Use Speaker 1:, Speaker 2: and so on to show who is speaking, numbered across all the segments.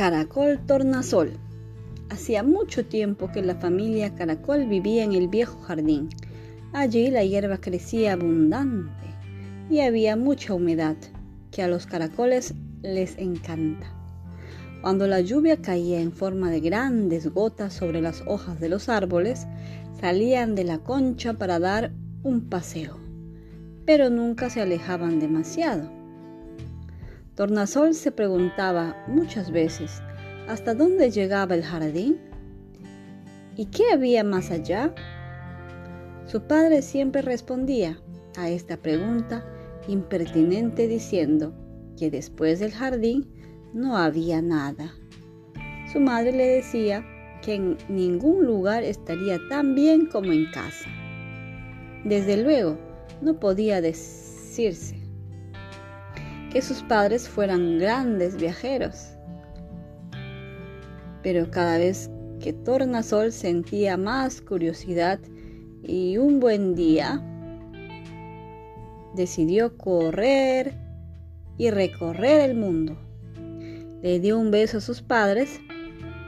Speaker 1: Caracol Tornasol. Hacía mucho tiempo que la familia Caracol vivía en el viejo jardín. Allí la hierba crecía abundante y había mucha humedad, que a los caracoles les encanta. Cuando la lluvia caía en forma de grandes gotas sobre las hojas de los árboles, salían de la concha para dar un paseo, pero nunca se alejaban demasiado Tornasol se preguntaba muchas veces hasta dónde llegaba el jardín y qué había más allá. Su padre siempre respondía a esta pregunta impertinente diciendo que después del jardín no había nada. Su madre le decía que en ningún lugar estaría tan bien como en casa. Desde luego, no podía decirse que sus padres fueran grandes viajeros. Pero cada vez que Tornasol sentía más curiosidad y un buen día, decidió correr y recorrer el mundo. Le dio un beso a sus padres,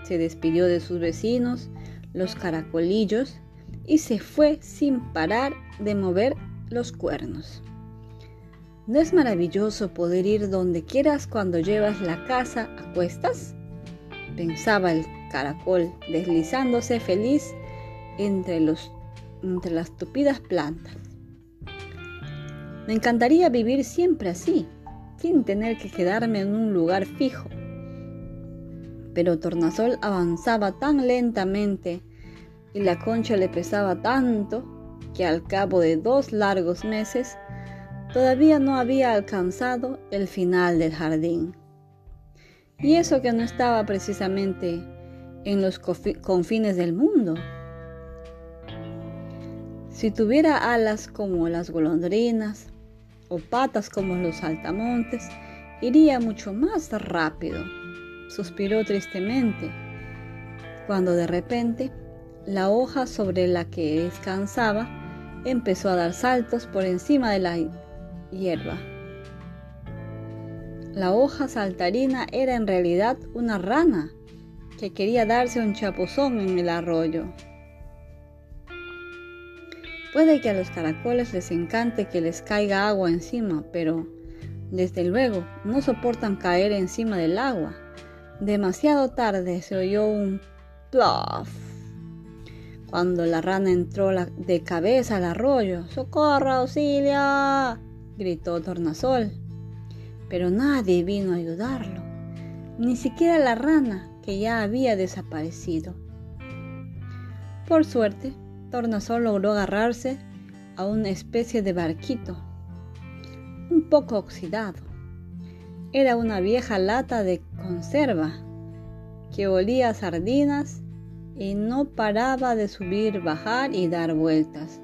Speaker 1: se despidió de sus vecinos, los caracolillos, y se fue sin parar de mover los cuernos. ¿No es maravilloso poder ir donde quieras cuando llevas la casa a cuestas? Pensaba el caracol, deslizándose feliz entre, los, entre las tupidas plantas. Me encantaría vivir siempre así, sin tener que quedarme en un lugar fijo. Pero Tornasol avanzaba tan lentamente y la concha le pesaba tanto que al cabo de dos largos meses todavía no había alcanzado el final del jardín. Y eso que no estaba precisamente en los confines del mundo. Si tuviera alas como las golondrinas o patas como los saltamontes, iría mucho más rápido. Suspiró tristemente cuando de repente la hoja sobre la que descansaba empezó a dar saltos por encima de la hierba. La hoja saltarina era en realidad una rana que quería darse un chapuzón en el arroyo. Puede que a los caracoles les encante que les caiga agua encima, pero desde luego no soportan caer encima del agua. Demasiado tarde se oyó un plof cuando la rana entró de cabeza al arroyo. ¡Socorro, auxilio! Gritó Tornasol. Pero nadie vino a ayudarlo, ni siquiera la rana, que ya había desaparecido. Por suerte, Tornasol logró agarrarse a una especie de barquito, un poco oxidado. Era una vieja lata de conserva que olía a sardinas y no paraba de subir, bajar y dar vueltas.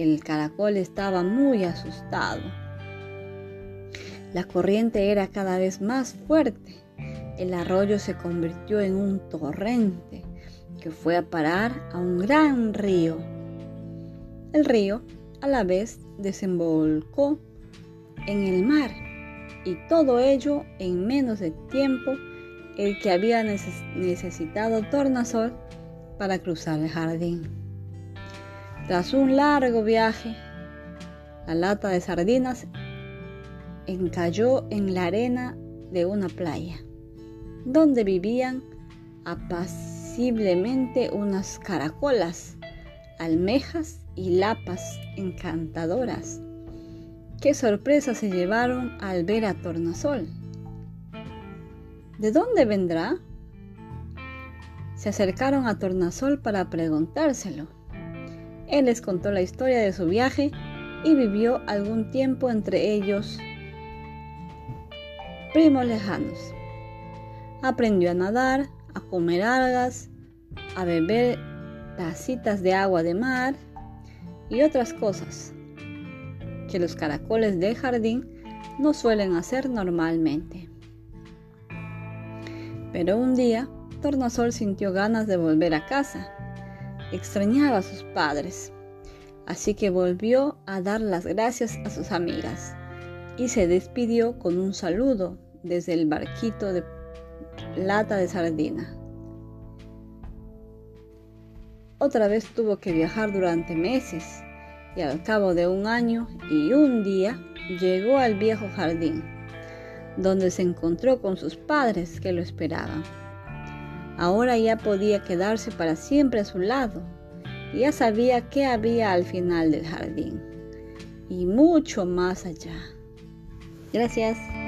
Speaker 1: El caracol estaba muy asustado. La corriente era cada vez más fuerte. El arroyo se convirtió en un torrente que fue a parar a un gran río. El río a la vez desembolcó en el mar y todo ello en menos de tiempo el que había necesitado Tornasol para cruzar el jardín. Tras un largo viaje, la lata de sardinas encalló en la arena de una playa, donde vivían apaciblemente unas caracolas, almejas y lapas encantadoras. Qué sorpresa se llevaron al ver a Tornasol. ¿De dónde vendrá? Se acercaron a Tornasol para preguntárselo él les contó la historia de su viaje y vivió algún tiempo entre ellos primos lejanos. Aprendió a nadar, a comer algas, a beber tacitas de agua de mar y otras cosas que los caracoles del jardín no suelen hacer normalmente. Pero un día, Tornasol sintió ganas de volver a casa extrañaba a sus padres, así que volvió a dar las gracias a sus amigas y se despidió con un saludo desde el barquito de lata de sardina. Otra vez tuvo que viajar durante meses y al cabo de un año y un día llegó al viejo jardín, donde se encontró con sus padres que lo esperaban. Ahora ya podía quedarse para siempre a su lado ya sabía qué había al final del jardín y mucho más allá. Gracias.